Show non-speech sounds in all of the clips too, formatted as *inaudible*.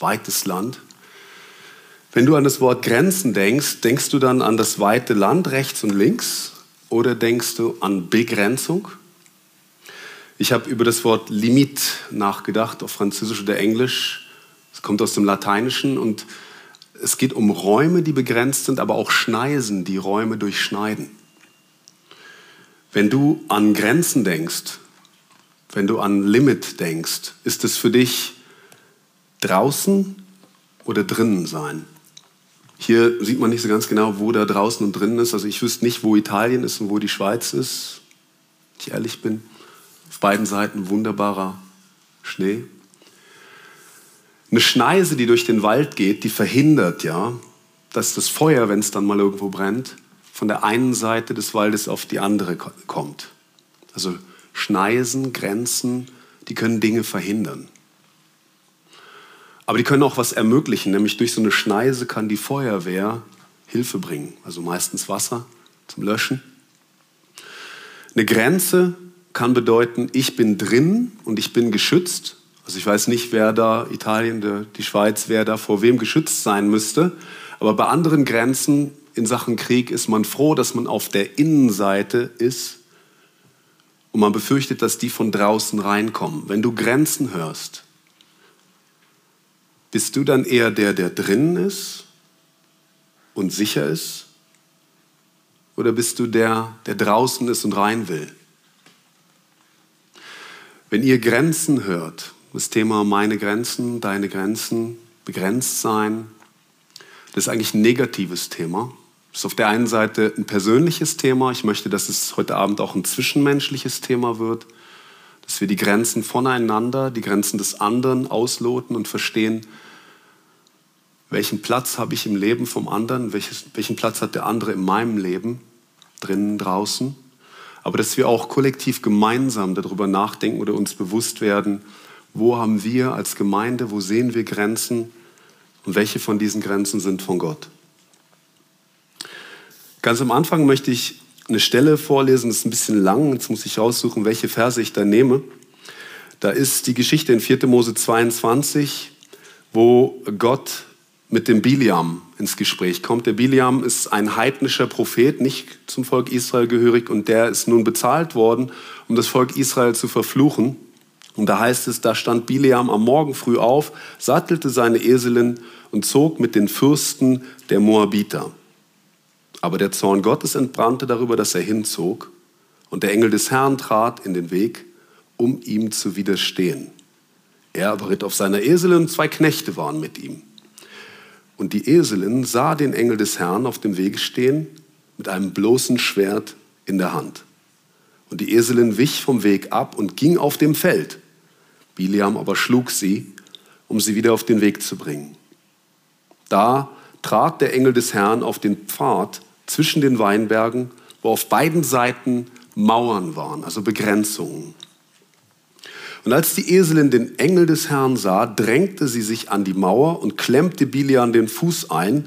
weites Land. Wenn du an das Wort Grenzen denkst, denkst du dann an das weite Land rechts und links oder denkst du an Begrenzung? Ich habe über das Wort Limit nachgedacht, auf Französisch oder Englisch. Es kommt aus dem Lateinischen und es geht um Räume, die begrenzt sind, aber auch Schneisen, die Räume durchschneiden. Wenn du an Grenzen denkst, wenn du an Limit denkst, ist es für dich draußen oder drinnen sein? Hier sieht man nicht so ganz genau, wo da draußen und drinnen ist. Also ich wüsste nicht, wo Italien ist und wo die Schweiz ist, wenn ich ehrlich bin. Auf beiden Seiten wunderbarer Schnee. Eine Schneise, die durch den Wald geht, die verhindert ja, dass das Feuer, wenn es dann mal irgendwo brennt, von der einen Seite des Waldes auf die andere kommt. Also Schneisen, Grenzen, die können Dinge verhindern. Aber die können auch was ermöglichen, nämlich durch so eine Schneise kann die Feuerwehr Hilfe bringen, also meistens Wasser zum Löschen. Eine Grenze kann bedeuten, ich bin drin und ich bin geschützt. Also ich weiß nicht, wer da, Italien, die Schweiz, wer da vor wem geschützt sein müsste. Aber bei anderen Grenzen in Sachen Krieg ist man froh, dass man auf der Innenseite ist und man befürchtet, dass die von draußen reinkommen. Wenn du Grenzen hörst, bist du dann eher der, der drinnen ist und sicher ist? Oder bist du der, der draußen ist und rein will? Wenn ihr Grenzen hört, das Thema meine Grenzen, deine Grenzen, begrenzt sein, das ist eigentlich ein negatives Thema. Das ist auf der einen Seite ein persönliches Thema. Ich möchte, dass es heute Abend auch ein zwischenmenschliches Thema wird, dass wir die Grenzen voneinander, die Grenzen des anderen ausloten und verstehen, welchen Platz habe ich im Leben vom anderen, welches, welchen Platz hat der andere in meinem Leben, drinnen, draußen. Aber dass wir auch kollektiv gemeinsam darüber nachdenken oder uns bewusst werden, wo haben wir als Gemeinde, wo sehen wir Grenzen und welche von diesen Grenzen sind von Gott. Ganz am Anfang möchte ich eine Stelle vorlesen, das ist ein bisschen lang, jetzt muss ich raussuchen, welche Verse ich da nehme. Da ist die Geschichte in 4. Mose 22, wo Gott mit dem Biliam ins Gespräch kommt. Der Biliam ist ein heidnischer Prophet, nicht zum Volk Israel gehörig, und der ist nun bezahlt worden, um das Volk Israel zu verfluchen. Und da heißt es, da stand Biliam am Morgen früh auf, sattelte seine Eselin und zog mit den Fürsten der Moabiter. Aber der Zorn Gottes entbrannte darüber, dass er hinzog, und der Engel des Herrn trat in den Weg, um ihm zu widerstehen. Er aber ritt auf seiner Eselin und zwei Knechte waren mit ihm. Und die Eselin sah den Engel des Herrn auf dem Wege stehen, mit einem bloßen Schwert in der Hand. Und die Eselin wich vom Weg ab und ging auf dem Feld. Biliam aber schlug sie, um sie wieder auf den Weg zu bringen. Da trat der Engel des Herrn auf den Pfad zwischen den Weinbergen, wo auf beiden Seiten Mauern waren, also Begrenzungen. Und als die Eselin den Engel des Herrn sah, drängte sie sich an die Mauer und klemmte Bilian den Fuß ein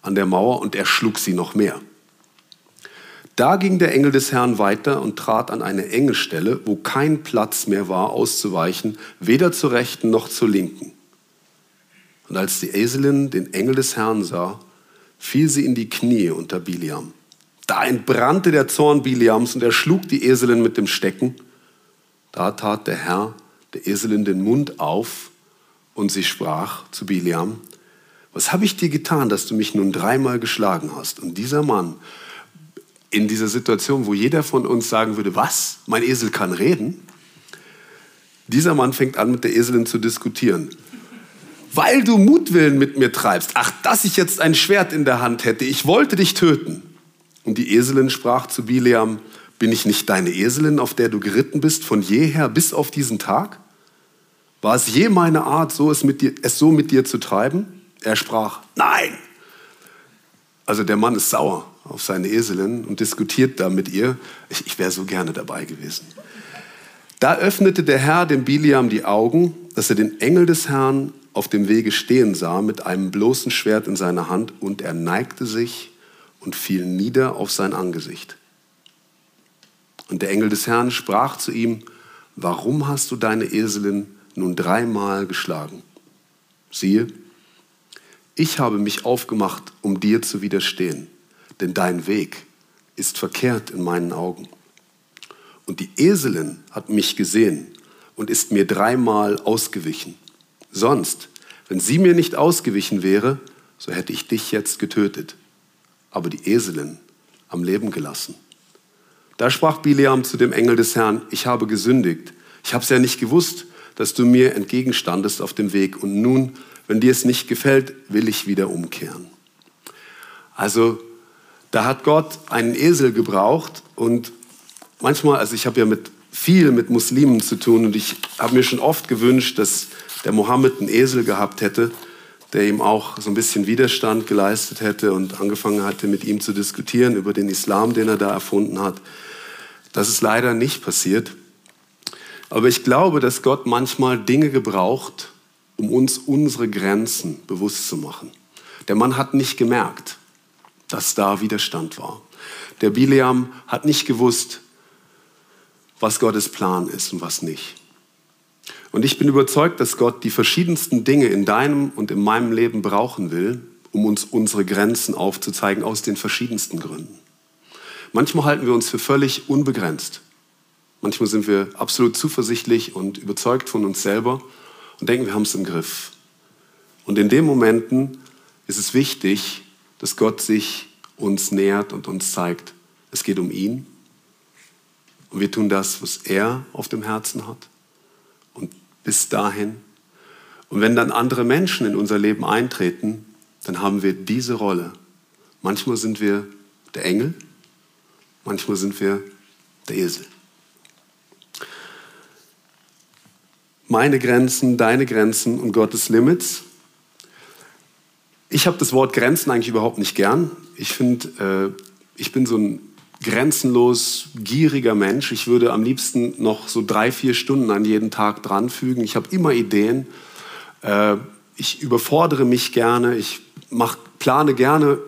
an der Mauer und er schlug sie noch mehr. Da ging der Engel des Herrn weiter und trat an eine enge Stelle, wo kein Platz mehr war, auszuweichen, weder zur rechten noch zur linken. Und als die Eselin den Engel des Herrn sah, fiel sie in die Knie unter Biliam. Da entbrannte der Zorn Biliams und er schlug die Eselin mit dem Stecken. Da tat der Herr der Eselin den Mund auf und sie sprach zu Biliam, was habe ich dir getan, dass du mich nun dreimal geschlagen hast? Und dieser Mann, in dieser Situation, wo jeder von uns sagen würde, was, mein Esel kann reden, dieser Mann fängt an, mit der Eselin zu diskutieren weil du Mutwillen mit mir treibst. Ach, dass ich jetzt ein Schwert in der Hand hätte, ich wollte dich töten. Und die Eselin sprach zu Bileam, bin ich nicht deine Eselin, auf der du geritten bist, von jeher bis auf diesen Tag? War es je meine Art, so es, mit dir, es so mit dir zu treiben? Er sprach, nein. Also der Mann ist sauer auf seine Eselin und diskutiert da mit ihr. Ich, ich wäre so gerne dabei gewesen. Da öffnete der Herr dem Biliam die Augen, dass er den Engel des Herrn auf dem Wege stehen sah mit einem bloßen Schwert in seiner Hand und er neigte sich und fiel nieder auf sein Angesicht. Und der Engel des Herrn sprach zu ihm, warum hast du deine Eselin nun dreimal geschlagen? siehe, ich habe mich aufgemacht, um dir zu widerstehen, denn dein Weg ist verkehrt in meinen Augen. Und die Eselin hat mich gesehen und ist mir dreimal ausgewichen. Sonst, wenn sie mir nicht ausgewichen wäre, so hätte ich dich jetzt getötet. Aber die Eselin am Leben gelassen. Da sprach Bileam zu dem Engel des Herrn, ich habe gesündigt. Ich habe es ja nicht gewusst, dass du mir entgegenstandest auf dem Weg. Und nun, wenn dir es nicht gefällt, will ich wieder umkehren. Also da hat Gott einen Esel gebraucht und manchmal, also ich habe ja mit viel mit Muslimen zu tun und ich habe mir schon oft gewünscht, dass der Mohammed einen Esel gehabt hätte, der ihm auch so ein bisschen Widerstand geleistet hätte und angefangen hatte, mit ihm zu diskutieren über den Islam, den er da erfunden hat. Das ist leider nicht passiert. Aber ich glaube, dass Gott manchmal Dinge gebraucht, um uns unsere Grenzen bewusst zu machen. Der Mann hat nicht gemerkt, dass da Widerstand war. Der Bileam hat nicht gewusst, was Gottes Plan ist und was nicht. Und ich bin überzeugt, dass Gott die verschiedensten Dinge in deinem und in meinem Leben brauchen will, um uns unsere Grenzen aufzuzeigen, aus den verschiedensten Gründen. Manchmal halten wir uns für völlig unbegrenzt. Manchmal sind wir absolut zuversichtlich und überzeugt von uns selber und denken, wir haben es im Griff. Und in den Momenten ist es wichtig, dass Gott sich uns nähert und uns zeigt, es geht um ihn. Und wir tun das, was er auf dem Herzen hat. Und bis dahin. Und wenn dann andere Menschen in unser Leben eintreten, dann haben wir diese Rolle. Manchmal sind wir der Engel, manchmal sind wir der Esel. Meine Grenzen, deine Grenzen und Gottes Limits. Ich habe das Wort Grenzen eigentlich überhaupt nicht gern. Ich finde, äh, ich bin so ein grenzenlos gieriger Mensch. Ich würde am liebsten noch so drei, vier Stunden an jeden Tag dranfügen. Ich habe immer Ideen. Äh, ich überfordere mich gerne. Ich mach, plane gerne.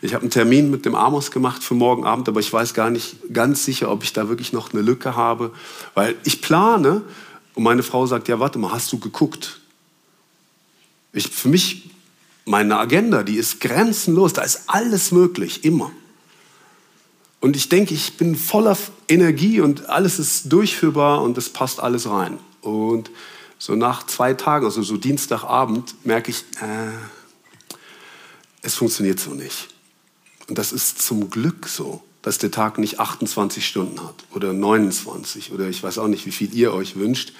Ich habe einen Termin mit dem Amos gemacht für morgen Abend, aber ich weiß gar nicht ganz sicher, ob ich da wirklich noch eine Lücke habe, weil ich plane und meine Frau sagt, ja, warte mal, hast du geguckt? Ich, für mich, meine Agenda, die ist grenzenlos, da ist alles möglich, immer. Und ich denke, ich bin voller Energie und alles ist durchführbar und es passt alles rein. Und so nach zwei Tagen, also so Dienstagabend, merke ich, äh, es funktioniert so nicht. Und das ist zum Glück so, dass der Tag nicht 28 Stunden hat oder 29 oder ich weiß auch nicht, wie viel ihr euch wünscht.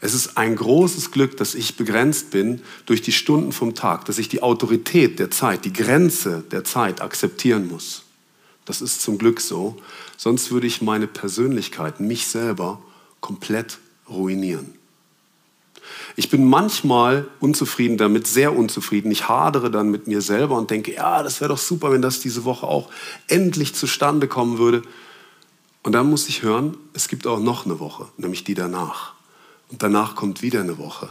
Es ist ein großes Glück, dass ich begrenzt bin durch die Stunden vom Tag, dass ich die Autorität der Zeit, die Grenze der Zeit akzeptieren muss. Das ist zum Glück so. Sonst würde ich meine Persönlichkeit, mich selber, komplett ruinieren. Ich bin manchmal unzufrieden damit, sehr unzufrieden. Ich hadere dann mit mir selber und denke, ja, das wäre doch super, wenn das diese Woche auch endlich zustande kommen würde. Und dann muss ich hören, es gibt auch noch eine Woche, nämlich die danach. Und danach kommt wieder eine Woche.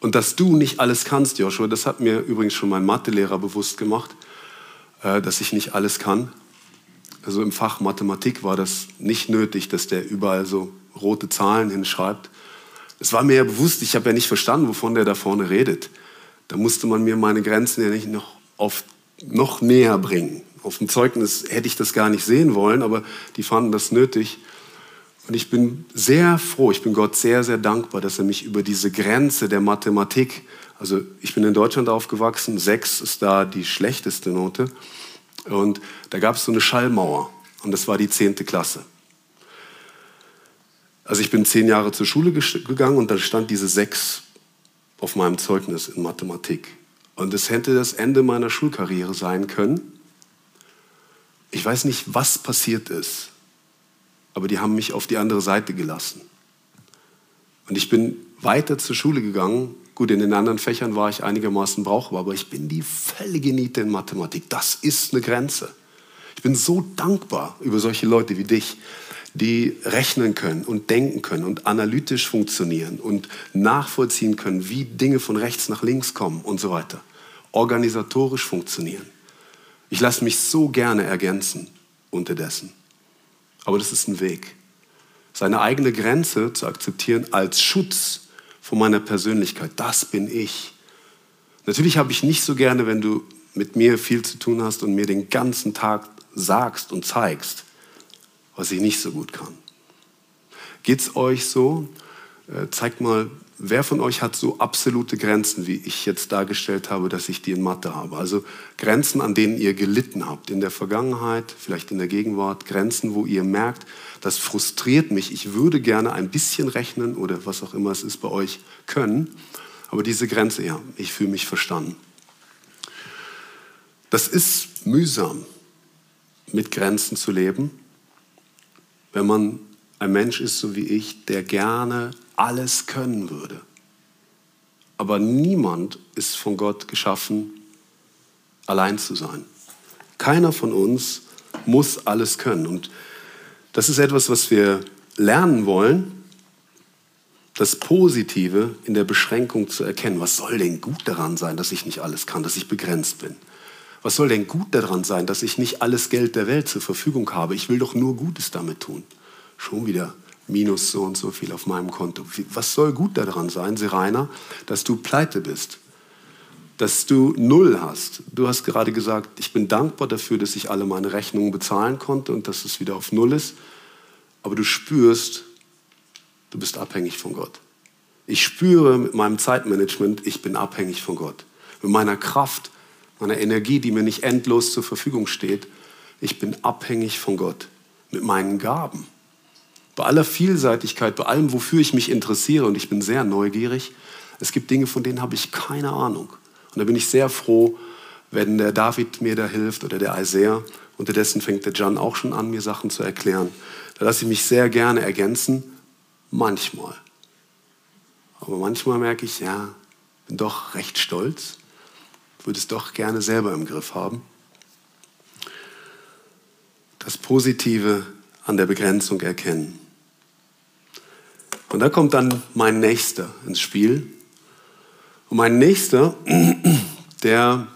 Und dass du nicht alles kannst, Joshua, das hat mir übrigens schon mein Mathelehrer bewusst gemacht, äh, dass ich nicht alles kann also im Fach Mathematik war das nicht nötig, dass der überall so rote Zahlen hinschreibt. Es war mir ja bewusst, ich habe ja nicht verstanden, wovon der da vorne redet. Da musste man mir meine Grenzen ja nicht noch, auf, noch näher bringen. Auf dem Zeugnis hätte ich das gar nicht sehen wollen, aber die fanden das nötig. Und ich bin sehr froh, ich bin Gott sehr, sehr dankbar, dass er mich über diese Grenze der Mathematik, also ich bin in Deutschland aufgewachsen, sechs ist da die schlechteste Note, und da gab es so eine Schallmauer und das war die zehnte Klasse. Also ich bin zehn Jahre zur Schule gegangen und da stand diese sechs auf meinem Zeugnis in Mathematik. Und es hätte das Ende meiner Schulkarriere sein können. Ich weiß nicht, was passiert ist, aber die haben mich auf die andere Seite gelassen. Und ich bin weiter zur Schule gegangen Gut, in den anderen Fächern war ich einigermaßen brauchbar, aber ich bin die völlige Niete in Mathematik. Das ist eine Grenze. Ich bin so dankbar über solche Leute wie dich, die rechnen können und denken können und analytisch funktionieren und nachvollziehen können, wie Dinge von rechts nach links kommen und so weiter. Organisatorisch funktionieren. Ich lasse mich so gerne ergänzen unterdessen. Aber das ist ein Weg. Seine eigene Grenze zu akzeptieren als Schutz von meiner Persönlichkeit. Das bin ich. Natürlich habe ich nicht so gerne, wenn du mit mir viel zu tun hast und mir den ganzen Tag sagst und zeigst, was ich nicht so gut kann. Geht es euch so? Äh, zeigt mal, wer von euch hat so absolute Grenzen, wie ich jetzt dargestellt habe, dass ich die in Mathe habe? Also Grenzen, an denen ihr gelitten habt, in der Vergangenheit, vielleicht in der Gegenwart, Grenzen, wo ihr merkt, das frustriert mich, ich würde gerne ein bisschen rechnen oder was auch immer es ist bei euch können, aber diese Grenze, ja, ich fühle mich verstanden. Das ist mühsam, mit Grenzen zu leben, wenn man ein Mensch ist, so wie ich, der gerne alles können würde. Aber niemand ist von Gott geschaffen, allein zu sein. Keiner von uns muss alles können. Und das ist etwas, was wir lernen wollen, das Positive in der Beschränkung zu erkennen. Was soll denn gut daran sein, dass ich nicht alles kann, dass ich begrenzt bin? Was soll denn gut daran sein, dass ich nicht alles Geld der Welt zur Verfügung habe? Ich will doch nur Gutes damit tun. Schon wieder minus so und so viel auf meinem Konto. Was soll gut daran sein, Serena, dass du pleite bist? Dass du null hast. Du hast gerade gesagt, ich bin dankbar dafür, dass ich alle meine Rechnungen bezahlen konnte und dass es wieder auf null ist. Aber du spürst, du bist abhängig von Gott. Ich spüre mit meinem Zeitmanagement, ich bin abhängig von Gott. Mit meiner Kraft, meiner Energie, die mir nicht endlos zur Verfügung steht, ich bin abhängig von Gott. Mit meinen Gaben bei aller Vielseitigkeit, bei allem, wofür ich mich interessiere, und ich bin sehr neugierig, es gibt Dinge, von denen habe ich keine Ahnung. Und da bin ich sehr froh, wenn der David mir da hilft oder der Isaiah. Unterdessen fängt der Jan auch schon an, mir Sachen zu erklären. Da lasse ich mich sehr gerne ergänzen, manchmal. Aber manchmal merke ich, ja, bin doch recht stolz, würde es doch gerne selber im Griff haben. Das Positive an der Begrenzung erkennen. Und da kommt dann mein Nächster ins Spiel. Und mein Nächster, *clears throat* der,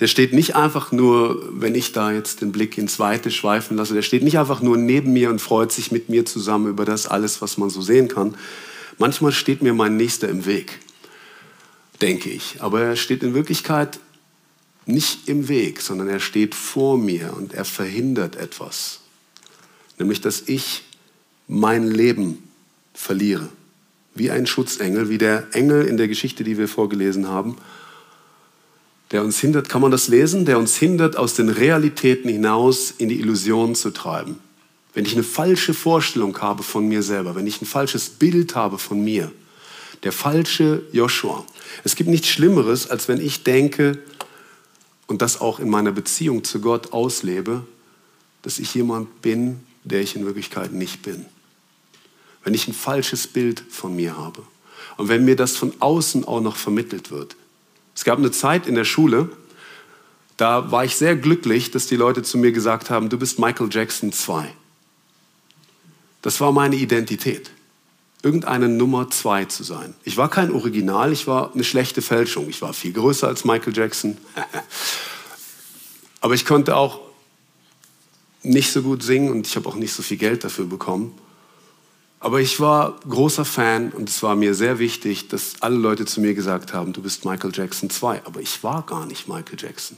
der steht nicht einfach nur, wenn ich da jetzt den Blick ins Weite schweifen lasse, der steht nicht einfach nur neben mir und freut sich mit mir zusammen über das alles, was man so sehen kann. Manchmal steht mir mein Nächster im Weg, denke ich. Aber er steht in Wirklichkeit nicht im Weg, sondern er steht vor mir und er verhindert etwas. Nämlich, dass ich mein Leben verliere. Wie ein Schutzengel, wie der Engel in der Geschichte, die wir vorgelesen haben, der uns hindert, kann man das lesen, der uns hindert, aus den Realitäten hinaus in die Illusionen zu treiben. Wenn ich eine falsche Vorstellung habe von mir selber, wenn ich ein falsches Bild habe von mir, der falsche Joshua. Es gibt nichts Schlimmeres, als wenn ich denke und das auch in meiner Beziehung zu Gott auslebe, dass ich jemand bin, der ich in Wirklichkeit nicht bin wenn ich ein falsches Bild von mir habe und wenn mir das von außen auch noch vermittelt wird. Es gab eine Zeit in der Schule, da war ich sehr glücklich, dass die Leute zu mir gesagt haben, du bist Michael Jackson 2. Das war meine Identität, irgendeine Nummer 2 zu sein. Ich war kein Original, ich war eine schlechte Fälschung. Ich war viel größer als Michael Jackson. *laughs* Aber ich konnte auch nicht so gut singen und ich habe auch nicht so viel Geld dafür bekommen. Aber ich war großer Fan und es war mir sehr wichtig, dass alle Leute zu mir gesagt haben, du bist Michael Jackson 2. Aber ich war gar nicht Michael Jackson.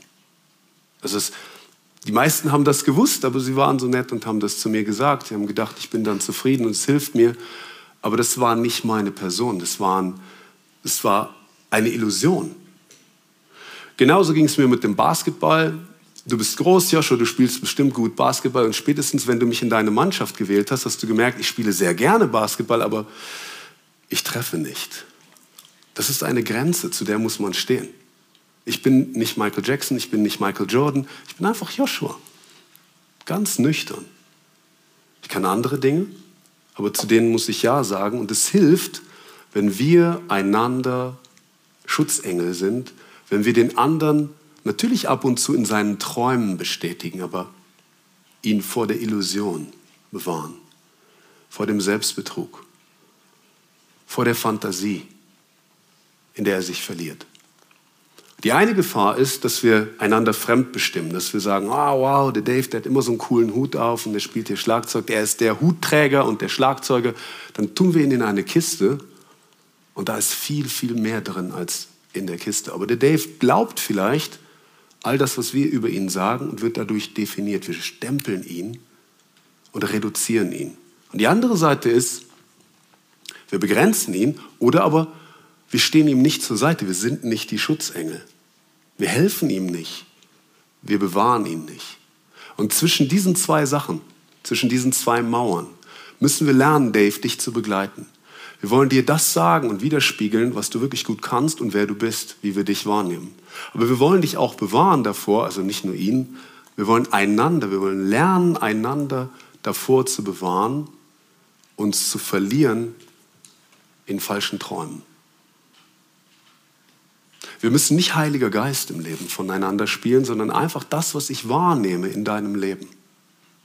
Also es, die meisten haben das gewusst, aber sie waren so nett und haben das zu mir gesagt. Sie haben gedacht, ich bin dann zufrieden und es hilft mir. Aber das war nicht meine Person. Das, waren, das war eine Illusion. Genauso ging es mir mit dem Basketball du bist groß, Joshua, du spielst bestimmt gut Basketball und spätestens, wenn du mich in deine Mannschaft gewählt hast, hast du gemerkt, ich spiele sehr gerne Basketball, aber ich treffe nicht. Das ist eine Grenze, zu der muss man stehen. Ich bin nicht Michael Jackson, ich bin nicht Michael Jordan, ich bin einfach Joshua. Ganz nüchtern. Ich kann andere Dinge, aber zu denen muss ich Ja sagen und es hilft, wenn wir einander Schutzengel sind, wenn wir den anderen natürlich ab und zu in seinen Träumen bestätigen, aber ihn vor der Illusion bewahren, vor dem Selbstbetrug, vor der Fantasie, in der er sich verliert. Die eine Gefahr ist, dass wir einander fremdbestimmen, dass wir sagen, ah oh, wow, der Dave, der hat immer so einen coolen Hut auf und der spielt hier Schlagzeug, der ist der Hutträger und der Schlagzeuger. Dann tun wir ihn in eine Kiste Und da ist viel, viel mehr drin als in der Kiste. Aber der Dave glaubt vielleicht all das, was wir über ihn sagen und wird dadurch definiert. Wir stempeln ihn und reduzieren ihn. Und die andere Seite ist, wir begrenzen ihn oder aber wir stehen ihm nicht zur Seite. Wir sind nicht die Schutzengel. Wir helfen ihm nicht. Wir bewahren ihn nicht. Und zwischen diesen zwei Sachen, zwischen diesen zwei Mauern, müssen wir lernen, Dave, dich zu begleiten. Wir wollen dir das sagen und widerspiegeln, was du wirklich gut kannst und wer du bist, wie wir dich wahrnehmen. Aber wir wollen dich auch bewahren davor, also nicht nur ihn, wir wollen einander, wir wollen lernen, einander davor zu bewahren, uns zu verlieren in falschen Träumen. Wir müssen nicht Heiliger Geist im Leben voneinander spielen, sondern einfach das, was ich wahrnehme in deinem Leben,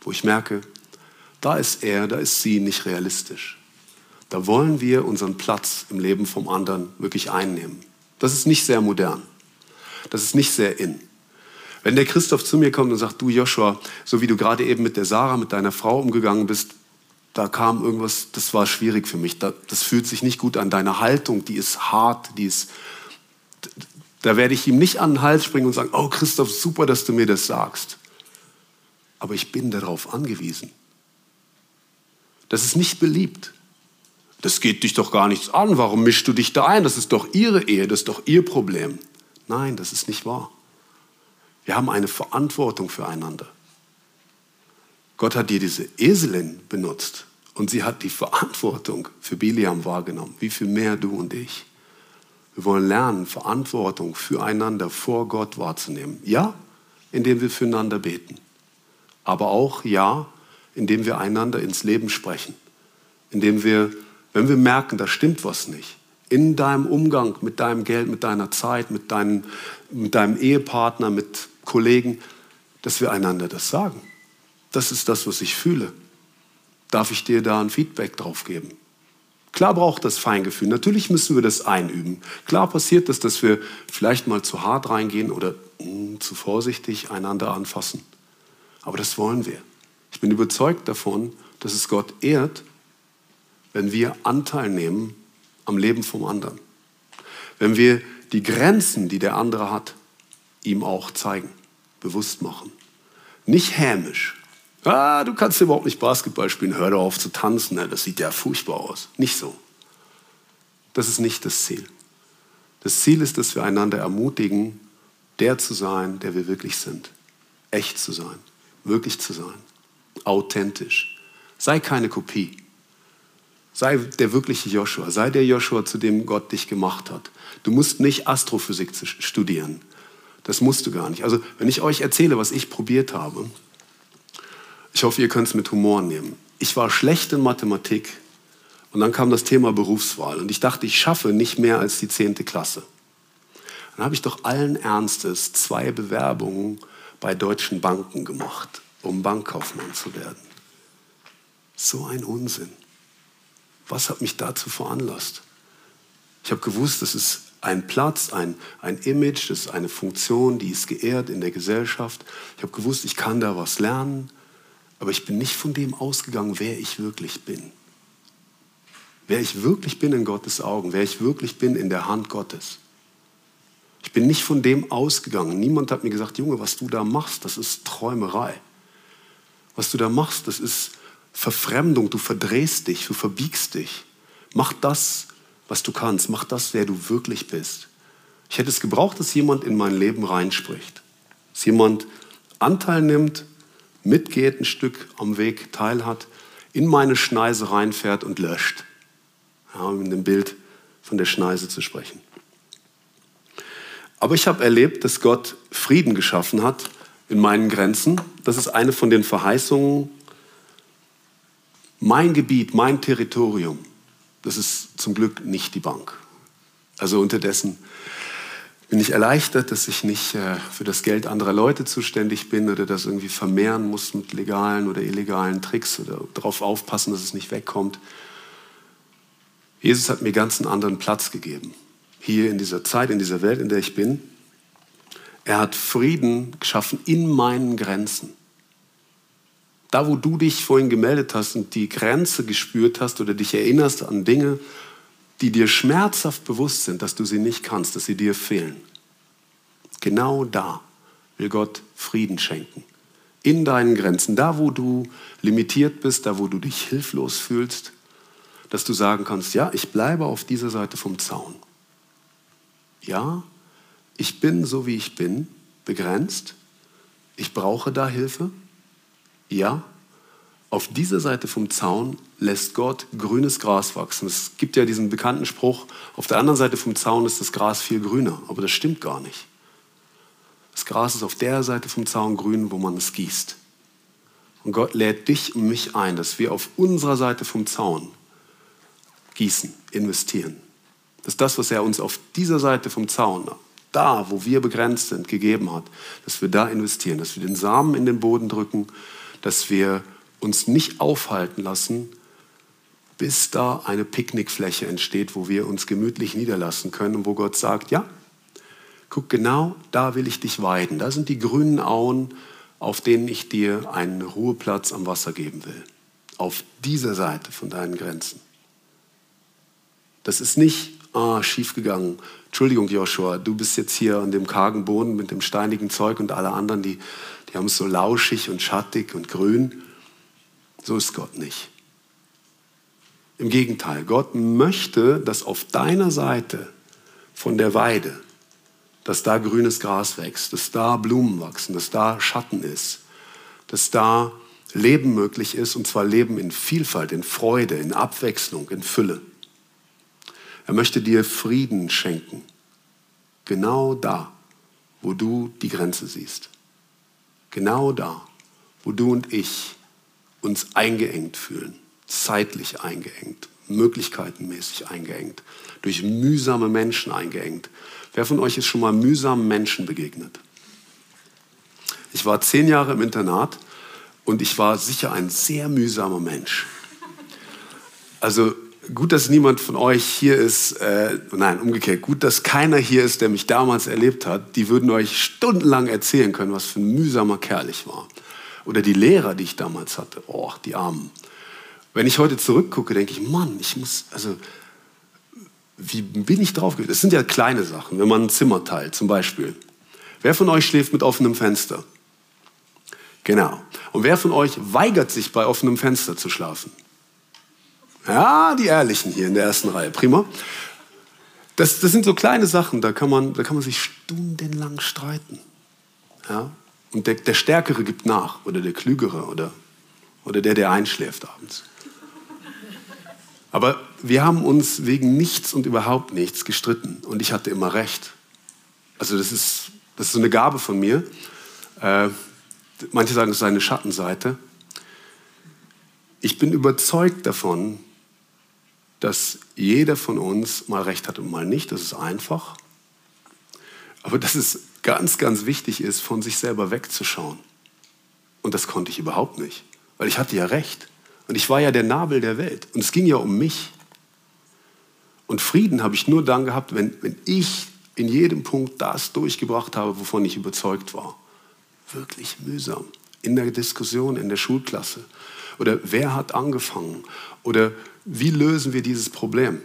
wo ich merke, da ist er, da ist sie nicht realistisch. Da wollen wir unseren Platz im Leben vom anderen wirklich einnehmen. Das ist nicht sehr modern. Das ist nicht sehr in. Wenn der Christoph zu mir kommt und sagt, du Joshua, so wie du gerade eben mit der Sarah, mit deiner Frau umgegangen bist, da kam irgendwas, das war schwierig für mich. Das fühlt sich nicht gut an. Deine Haltung, die ist hart, die ist, da werde ich ihm nicht an den Hals springen und sagen, oh Christoph, super, dass du mir das sagst. Aber ich bin darauf angewiesen. Das ist nicht beliebt das geht dich doch gar nichts an, warum mischst du dich da ein? Das ist doch ihre Ehe, das ist doch ihr Problem. Nein, das ist nicht wahr. Wir haben eine Verantwortung füreinander. Gott hat dir diese Eselin benutzt und sie hat die Verantwortung für Biliam wahrgenommen. Wie viel mehr du und ich. Wir wollen lernen, Verantwortung füreinander vor Gott wahrzunehmen. Ja, indem wir füreinander beten. Aber auch ja, indem wir einander ins Leben sprechen. Indem wir wenn wir merken, da stimmt was nicht, in deinem Umgang mit deinem Geld, mit deiner Zeit, mit, deinem, mit deinem Ehepartner, mit Kollegen, dass wir einander das sagen. Das ist das, was ich fühle. Darf ich dir da ein Feedback drauf geben? Klar braucht das Feingefühl. Natürlich müssen wir das einüben. Klar passiert das, dass wir vielleicht mal zu hart reingehen oder mh, hm, zu vorsichtig einander anfassen. Aber das wollen wir. Ich bin überzeugt davon, dass es Gott ehrt, wenn wir Anteil nehmen am Leben vom anderen. Wenn wir die Grenzen, die der andere hat, ihm auch zeigen, bewusst machen. Nicht hämisch. Ah, du kannst überhaupt nicht Basketball spielen, hör doch auf zu tanzen, das sieht ja furchtbar aus. Nicht so. Das ist nicht das Ziel. Das Ziel ist, dass wir einander ermutigen, der zu sein, der wir wirklich sind. Echt zu sein, wirklich zu sein, authentisch. Sei keine Kopie. Sei der wirkliche Joshua. Sei der Joshua, zu dem Gott dich gemacht hat. Du musst nicht Astrophysik studieren. Das musst du gar nicht. Also, wenn ich euch erzähle, was ich probiert habe, ich hoffe, ihr könnt es mit Humor nehmen. Ich war schlecht in Mathematik und dann kam das Thema Berufswahl und ich dachte, ich schaffe nicht mehr als die zehnte Klasse. Dann habe ich doch allen Ernstes zwei Bewerbungen bei deutschen Banken gemacht, um Bankkaufmann zu werden. So ein Unsinn. Was hat mich dazu veranlasst? Ich habe gewusst, das ist ein Platz, ein, ein Image, das ist eine Funktion, die ist geehrt in der Gesellschaft. Ich habe gewusst, ich kann da was lernen, aber ich bin nicht von dem ausgegangen, wer ich wirklich bin. Wer ich wirklich bin in Gottes Augen, wer ich wirklich bin in der Hand Gottes. Ich bin nicht von dem ausgegangen. Niemand hat mir gesagt, Junge, was du da machst, das ist Träumerei. Was du da machst, das ist Verfremdung, du verdrehst dich, du verbiegst dich. Mach das, was du kannst, mach das, wer du wirklich bist. Ich hätte es gebraucht, dass jemand in mein Leben reinspricht. Dass jemand Anteil nimmt, mitgeht, ein Stück am Weg teilhat, in meine Schneise reinfährt und löscht. Ja, um in dem Bild von der Schneise zu sprechen. Aber ich habe erlebt, dass Gott Frieden geschaffen hat in meinen Grenzen. Das ist eine von den Verheißungen mein Gebiet, mein Territorium, das ist zum Glück nicht die Bank. Also unterdessen bin ich erleichtert, dass ich nicht äh, für das Geld anderer Leute zuständig bin oder das irgendwie vermehren muss mit legalen oder illegalen Tricks oder darauf aufpassen, dass es nicht wegkommt. Jesus hat mir ganz einen anderen Platz gegeben. Hier in dieser Zeit, in dieser Welt, in der ich bin. Er hat Frieden geschaffen in meinen Grenzen. Da, wo du dich vorhin gemeldet hast und die Grenze gespürt hast oder dich erinnerst an Dinge, die dir schmerzhaft bewusst sind, dass du sie nicht kannst, dass sie dir fehlen. Genau da will Gott Frieden schenken. In deinen Grenzen, da wo du limitiert bist, da wo du dich hilflos fühlst, dass du sagen kannst, ja, ich bleibe auf dieser Seite vom Zaun. Ja, ich bin so wie ich bin, begrenzt. Ich brauche da Hilfe. Ja, auf dieser Seite vom Zaun lässt Gott grünes Gras wachsen. Es gibt ja diesen bekannten Spruch, auf der anderen Seite vom Zaun ist das Gras viel grüner, aber das stimmt gar nicht. Das Gras ist auf der Seite vom Zaun grün, wo man es gießt. Und Gott lädt dich und mich ein, dass wir auf unserer Seite vom Zaun gießen, investieren. Das ist das, was er uns auf dieser Seite vom Zaun, da, wo wir begrenzt sind, gegeben hat, dass wir da investieren, dass wir den Samen in den Boden drücken, dass wir uns nicht aufhalten lassen, bis da eine Picknickfläche entsteht, wo wir uns gemütlich niederlassen können und wo Gott sagt, ja, guck genau, da will ich dich weiden. Da sind die grünen Auen, auf denen ich dir einen Ruheplatz am Wasser geben will. Auf dieser Seite von deinen Grenzen. Das ist nicht ah, schiefgegangen. Entschuldigung, Joshua, du bist jetzt hier an dem kargen Boden mit dem steinigen Zeug und alle anderen, die, die haben es so lauschig und schattig und grün. So ist Gott nicht. Im Gegenteil, Gott möchte, dass auf deiner Seite von der Weide, dass da grünes Gras wächst, dass da Blumen wachsen, dass da Schatten ist, dass da Leben möglich ist, und zwar Leben in Vielfalt, in Freude, in Abwechslung, in Fülle. Er möchte dir Frieden schenken, genau da, wo du die Grenze siehst. Genau da, wo du und ich uns eingeengt fühlen, zeitlich eingeengt, möglichkeitenmäßig eingeengt, durch mühsame Menschen eingeengt. Wer von euch ist schon mal mühsamen Menschen begegnet? Ich war zehn Jahre im Internat und ich war sicher ein sehr mühsamer Mensch. Also gut, dass niemand von euch hier ist, äh, nein, umgekehrt, gut, dass keiner hier ist, der mich damals erlebt hat. Die würden euch stundenlang erzählen können, was für ein mühsamer Kerl ich war. Oder die Lehrer, die ich damals hatte. Oh, die Armen. Wenn ich heute zurückgucke, denke ich, Mann, ich muss, also, wie bin ich drauf Das sind ja kleine Sachen, wenn man ein Zimmer teilt, zum Beispiel. Wer von euch schläft mit offenem Fenster? Genau. Und wer von euch weigert sich, bei offenem Fenster zu schlafen? Ja, die Ehrlichen hier in der ersten Reihe. Prima. Das, das sind so kleine Sachen, da kann man, da kann man sich stundenlang streiten. Ja? Und der, der Stärkere gibt nach oder der Klügere oder, oder der, der einschläft abends. Aber wir haben uns wegen nichts und überhaupt nichts gestritten und ich hatte immer recht. Also das ist, das ist so eine Gabe von mir. Äh, manche sagen, es ist eine Schattenseite. Ich bin überzeugt davon, dass jeder von uns mal recht hat und mal nicht. Das ist einfach. Aber dass es ganz, ganz wichtig ist, von sich selber wegzuschauen. Und das konnte ich überhaupt nicht, weil ich hatte ja recht. Und ich war ja der Nabel der Welt. Und es ging ja um mich. Und Frieden habe ich nur dann gehabt, wenn, wenn ich in jedem Punkt das durchgebracht habe, wovon ich überzeugt war. Wirklich mühsam. In der Diskussion, in der Schulklasse. Oder wer hat angefangen? Oder wie lösen wir dieses Problem?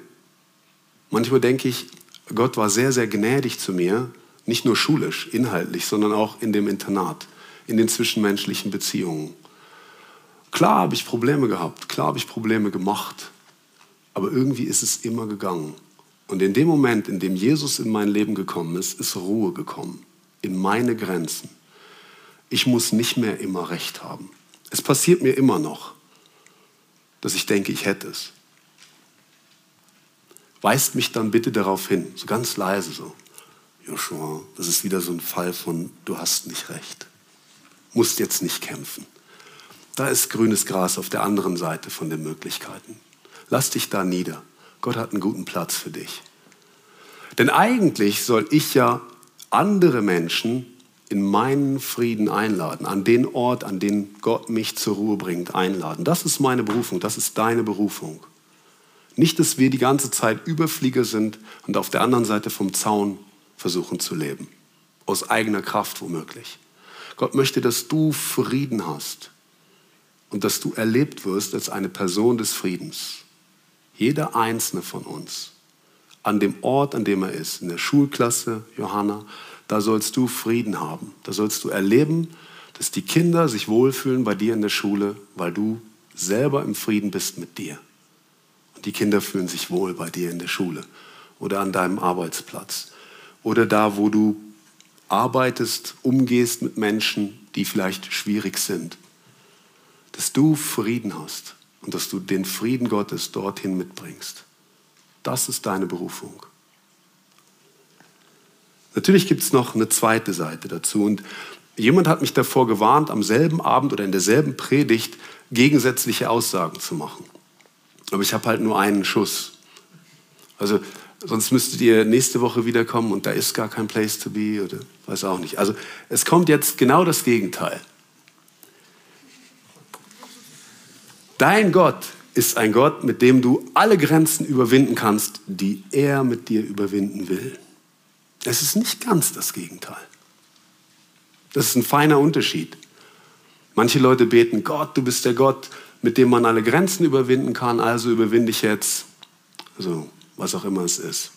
Manchmal denke ich, Gott war sehr, sehr gnädig zu mir, nicht nur schulisch, inhaltlich, sondern auch in dem Internat, in den zwischenmenschlichen Beziehungen. Klar habe ich Probleme gehabt, klar habe ich Probleme gemacht, aber irgendwie ist es immer gegangen. Und in dem Moment, in dem Jesus in mein Leben gekommen ist, ist Ruhe gekommen, in meine Grenzen. Ich muss nicht mehr immer recht haben. Es passiert mir immer noch, dass ich denke, ich hätte es. Weist mich dann bitte darauf hin, so ganz leise so. Joshua, das ist wieder so ein Fall von, du hast nicht recht. Musst jetzt nicht kämpfen. Da ist grünes Gras auf der anderen Seite von den Möglichkeiten. Lass dich da nieder. Gott hat einen guten Platz für dich. Denn eigentlich soll ich ja andere Menschen in meinen Frieden einladen, an den Ort, an den Gott mich zur Ruhe bringt, einladen. Das ist meine Berufung, das ist deine Berufung. Nicht, dass wir die ganze Zeit Überflieger sind und auf der anderen Seite vom Zaun versuchen zu leben. Aus eigener Kraft womöglich. Gott möchte, dass du Frieden hast und dass du erlebt wirst als eine Person des Friedens. Jeder einzelne von uns an dem Ort, an dem er ist, in der Schulklasse, Johanna, da sollst du Frieden haben. Da sollst du erleben, dass die Kinder sich wohlfühlen bei dir in der Schule, weil du selber im Frieden bist mit dir. Und die Kinder fühlen sich wohl bei dir in der Schule oder an deinem Arbeitsplatz oder da, wo du arbeitest, umgehst mit Menschen, die vielleicht schwierig sind. Dass du Frieden hast und dass du den Frieden Gottes dorthin mitbringst. Das ist deine Berufung. Natürlich gibt es noch eine zweite Seite dazu. Und jemand hat mich davor gewarnt, am selben Abend oder in derselben Predigt gegensätzliche Aussagen zu machen. Aber ich habe halt nur einen Schuss. Also sonst müsstet ihr nächste Woche wiederkommen und da ist gar kein Place to be oder weiß auch nicht. Also es kommt jetzt genau das Gegenteil. Dein Gott ist ein Gott, mit dem du alle Grenzen überwinden kannst, die er mit dir überwinden will. Es ist nicht ganz das Gegenteil. Das ist ein feiner Unterschied. Manche Leute beten, Gott, du bist der Gott, mit dem man alle Grenzen überwinden kann, also überwinde ich jetzt, also was auch immer es ist.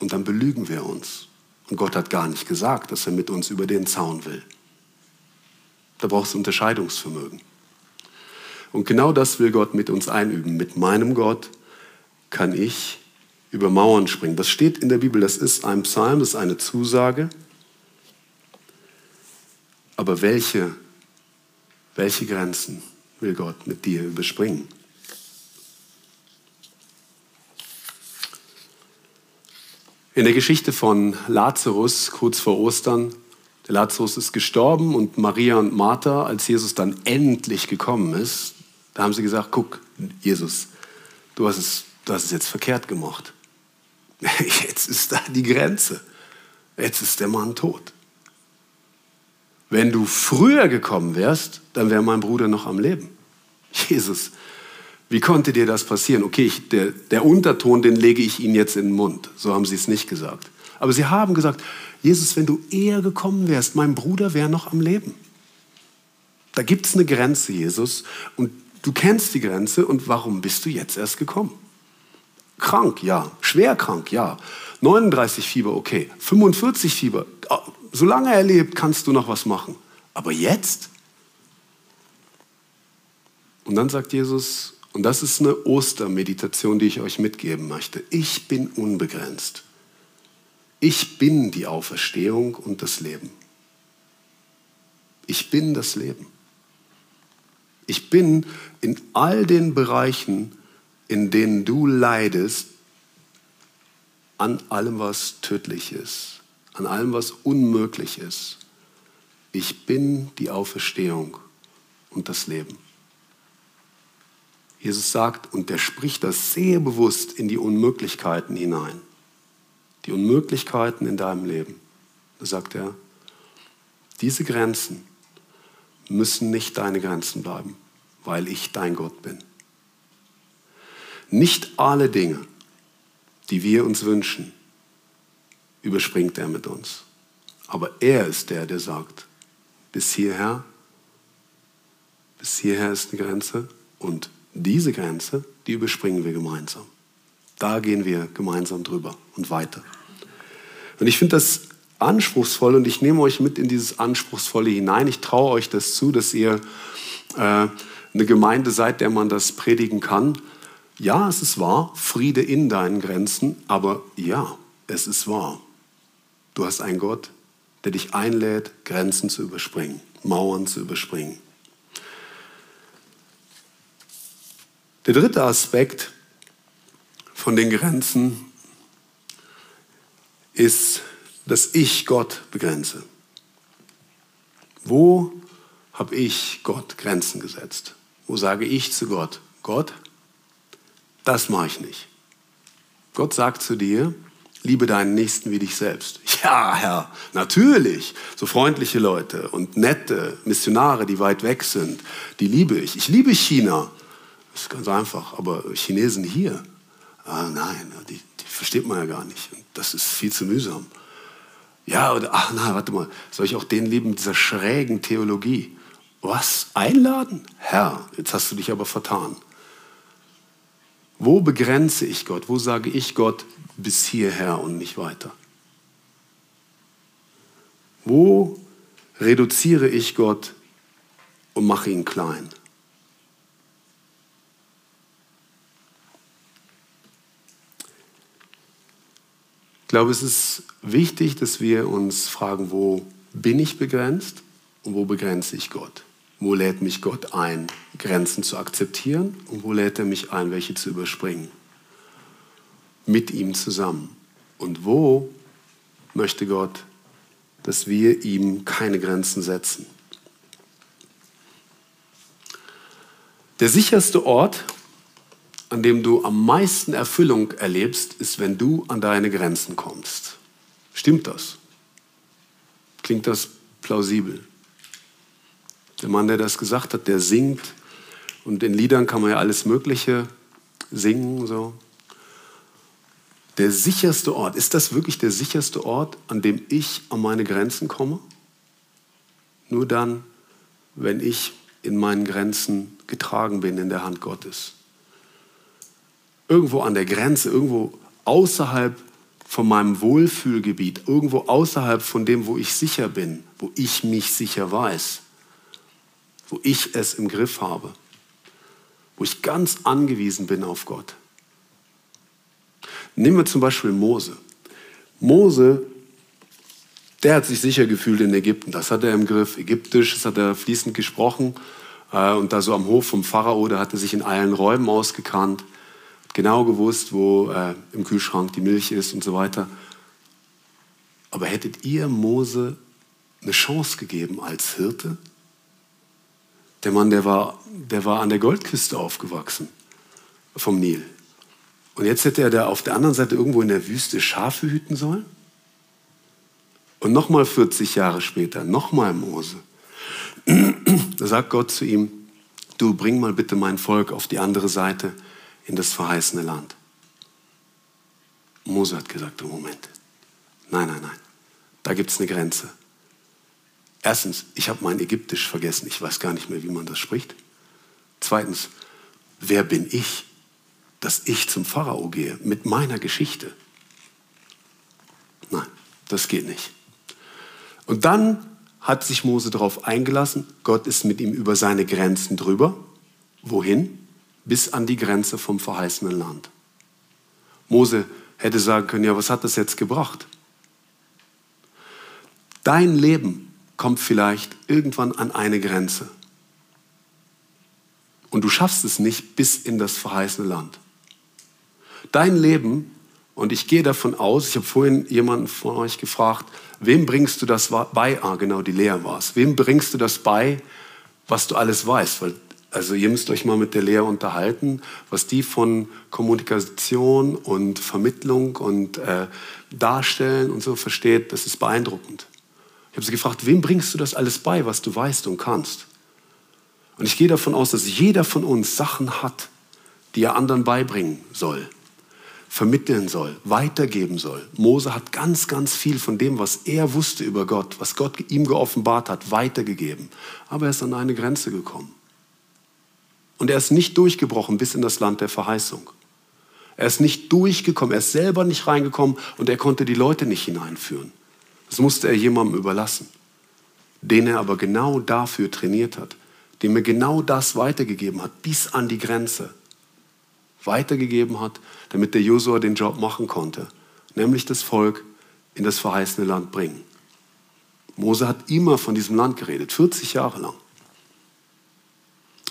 Und dann belügen wir uns. Und Gott hat gar nicht gesagt, dass er mit uns über den Zaun will. Da brauchst du Unterscheidungsvermögen. Und genau das will Gott mit uns einüben. Mit meinem Gott kann ich über Mauern springen. Das steht in der Bibel, das ist ein Psalm, das ist eine Zusage. Aber welche, welche Grenzen will Gott mit dir überspringen? In der Geschichte von Lazarus, kurz vor Ostern, der Lazarus ist gestorben und Maria und Martha, als Jesus dann endlich gekommen ist, da haben sie gesagt, guck, Jesus, du hast es, du hast es jetzt verkehrt gemacht. *laughs* Jetzt ist da die Grenze. Jetzt ist der Mann tot. Wenn du früher gekommen wärst, dann wäre mein Bruder noch am Leben. Jesus, wie konnte dir das passieren? Okay, ich, der, der Unterton, den lege ich Ihnen jetzt in den Mund. So haben sie es nicht gesagt. Aber sie haben gesagt, Jesus, wenn du eher gekommen wärst, mein Bruder wäre noch am Leben. Da gibt es eine Grenze, Jesus, und du kennst die Grenze und warum bist du jetzt erst gekommen? Krank, ja. Schwer krank, ja. 39 Fieber, okay. 45 Fieber, ah, solange er lebt, kannst du noch was machen. Aber jetzt? Und dann sagt Jesus, und das ist eine Ostermeditation, die ich euch mitgeben möchte. Ich bin unbegrenzt. Ich bin die Auferstehung und das Leben. Ich bin das Leben. Ich bin in all den Bereichen, in denen du leidest, an allem, was tödlich ist, an allem, was unmöglich ist. Ich bin die Auferstehung und das Leben. Jesus sagt, und der spricht das sehr bewusst in die Unmöglichkeiten hinein. Die Unmöglichkeiten in deinem Leben. Da sagt er, diese Grenzen müssen nicht deine Grenzen bleiben, weil ich dein Gott bin. Nicht alle Dinge, die wir uns wünschen, überspringt er mit uns. Aber er ist der, der sagt, bis hierher, bis hierher ist eine Grenze und diese Grenze, die überspringen wir gemeinsam. Da gehen wir gemeinsam drüber und weiter. Und ich finde das anspruchsvoll und ich nehme euch mit in dieses Anspruchsvolle hinein. Ich traue euch das zu, dass ihr äh, eine Gemeinde seid, der man das predigen kann. Ja, es ist wahr, Friede in deinen Grenzen, aber ja, es ist wahr. Du hast einen Gott, der dich einlädt, Grenzen zu überspringen, Mauern zu überspringen. Der dritte Aspekt von den Grenzen ist, dass ich Gott begrenze. Wo habe ich Gott Grenzen gesetzt? Wo sage ich zu Gott, Gott, das mache ich nicht. Gott sagt zu dir, liebe deinen Nächsten wie dich selbst. *laughs* Ja, Herr, natürlich. So freundliche Leute und nette Missionare, die weit weg sind, die liebe ich. Ich liebe China. Das ist ganz einfach. Aber Chinesen hier, ah, nein, die, die versteht man ja gar nicht. Das ist viel zu mühsam. Ja, oder, ach nein, warte mal, soll ich auch den lieben dieser schrägen Theologie? Was? Einladen? Herr, jetzt hast du dich aber vertan. Wo begrenze ich Gott? Wo sage ich Gott bis hierher und nicht weiter? Wo reduziere ich Gott und mache ihn klein? Glaube, es ist wichtig, dass wir uns fragen, wo bin ich begrenzt und wo begrenze ich Gott? Wo lädt mich Gott ein, Grenzen zu akzeptieren und wo lädt er mich ein, welche zu überspringen? Mit ihm zusammen. Und wo möchte Gott, dass wir ihm keine Grenzen setzen? Der sicherste Ort, an dem du am meisten Erfüllung erlebst, ist, wenn du an deine Grenzen kommst. Stimmt das? Klingt das plausibel? Der Mann, der das gesagt hat, der singt. Und in Liedern kann man ja alles Mögliche singen. So. Der sicherste Ort, ist das wirklich der sicherste Ort, an dem ich an meine Grenzen komme? Nur dann, wenn ich in meinen Grenzen getragen bin in der Hand Gottes. Irgendwo an der Grenze, irgendwo außerhalb von meinem Wohlfühlgebiet, irgendwo außerhalb von dem, wo ich sicher bin, wo ich mich sicher weiß wo ich es im Griff habe, wo ich ganz angewiesen bin auf Gott. Nehmen wir zum Beispiel Mose. Mose, der hat sich sicher gefühlt in Ägypten, das hat er im Griff. Ägyptisch, das hat er fließend gesprochen. Äh, und da so am Hof vom Pharao, da hat er sich in allen Räumen ausgekannt, genau gewusst, wo äh, im Kühlschrank die Milch ist und so weiter. Aber hättet ihr Mose eine Chance gegeben als Hirte? Der Mann, der war, der war an der Goldküste aufgewachsen vom Nil. Und jetzt hätte er da auf der anderen Seite irgendwo in der Wüste Schafe hüten sollen? Und nochmal 40 Jahre später, nochmal Mose. Da sagt Gott zu ihm, du bring mal bitte mein Volk auf die andere Seite in das verheißene Land. Mose hat gesagt, Moment, nein, nein, nein, da gibt es eine Grenze. Erstens, ich habe mein Ägyptisch vergessen. Ich weiß gar nicht mehr, wie man das spricht. Zweitens, wer bin ich, dass ich zum Pharao gehe mit meiner Geschichte? Nein, das geht nicht. Und dann hat sich Mose darauf eingelassen, Gott ist mit ihm über seine Grenzen drüber. Wohin? Bis an die Grenze vom verheißenen Land. Mose hätte sagen können, ja, was hat das jetzt gebracht? Dein Leben kommt vielleicht irgendwann an eine Grenze. Und du schaffst es nicht bis in das verheißene Land. Dein Leben, und ich gehe davon aus, ich habe vorhin jemanden von euch gefragt, wem bringst du das bei? Ah, genau, die Lea war es. Wem bringst du das bei, was du alles weißt? Weil, also ihr müsst euch mal mit der Lea unterhalten, was die von Kommunikation und Vermittlung und äh, Darstellen und so versteht, das ist beeindruckend. Ich habe sie gefragt, wem bringst du das alles bei, was du weißt und kannst? Und ich gehe davon aus, dass jeder von uns Sachen hat, die er anderen beibringen soll, vermitteln soll, weitergeben soll. Mose hat ganz, ganz viel von dem, was er wusste über Gott, was Gott ihm geoffenbart hat, weitergegeben. Aber er ist an eine Grenze gekommen. Und er ist nicht durchgebrochen bis in das Land der Verheißung. Er ist nicht durchgekommen, er ist selber nicht reingekommen und er konnte die Leute nicht hineinführen. Das musste er jemandem überlassen, den er aber genau dafür trainiert hat, dem er genau das weitergegeben hat, bis an die Grenze. Weitergegeben hat, damit der Josua den Job machen konnte, nämlich das Volk in das verheißene Land bringen. Mose hat immer von diesem Land geredet, 40 Jahre lang.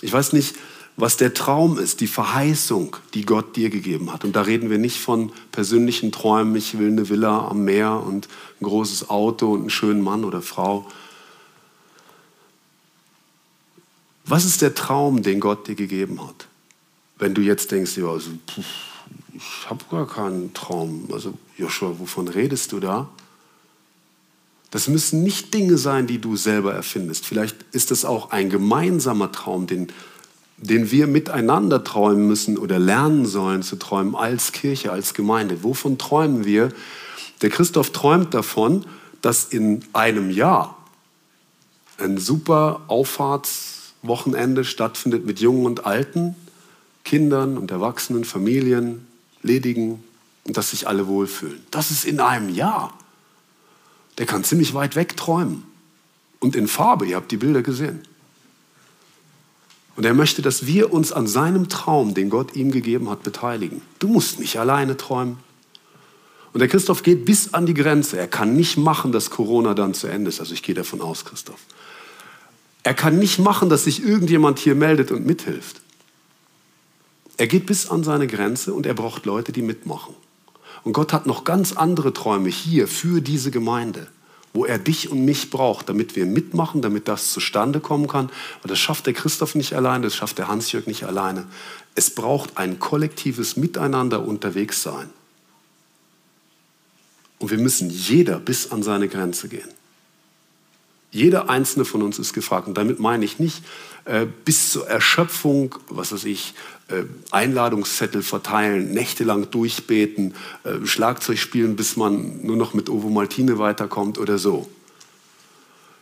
Ich weiß nicht, was der Traum ist, die Verheißung, die Gott dir gegeben hat. Und da reden wir nicht von persönlichen Träumen, ich will eine Villa am Meer und ein großes Auto und einen schönen Mann oder Frau. Was ist der Traum, den Gott dir gegeben hat? Wenn du jetzt denkst, ja, also, ich habe gar keinen Traum. Also Joshua, wovon redest du da? Das müssen nicht Dinge sein, die du selber erfindest. Vielleicht ist es auch ein gemeinsamer Traum, den den wir miteinander träumen müssen oder lernen sollen zu träumen als Kirche, als Gemeinde. Wovon träumen wir? Der Christoph träumt davon, dass in einem Jahr ein super Auffahrtswochenende stattfindet mit Jungen und Alten, Kindern und Erwachsenen, Familien, Ledigen und dass sich alle wohlfühlen. Das ist in einem Jahr. Der kann ziemlich weit weg träumen. Und in Farbe, ihr habt die Bilder gesehen. Und er möchte, dass wir uns an seinem Traum, den Gott ihm gegeben hat, beteiligen. Du musst nicht alleine träumen. Und der Christoph geht bis an die Grenze. Er kann nicht machen, dass Corona dann zu Ende ist. Also ich gehe davon aus, Christoph. Er kann nicht machen, dass sich irgendjemand hier meldet und mithilft. Er geht bis an seine Grenze und er braucht Leute, die mitmachen. Und Gott hat noch ganz andere Träume hier für diese Gemeinde, wo er dich und mich braucht, damit wir mitmachen, damit das zustande kommen kann. Und das schafft der Christoph nicht alleine, das schafft der Hans-Jörg nicht alleine. Es braucht ein kollektives Miteinander unterwegs sein. Und wir müssen jeder bis an seine Grenze gehen. Jeder einzelne von uns ist gefragt. Und damit meine ich nicht äh, bis zur Erschöpfung, was weiß ich, Einladungszettel verteilen, nächtelang durchbeten, äh, Schlagzeug spielen, bis man nur noch mit Ovo Maltine weiterkommt oder so.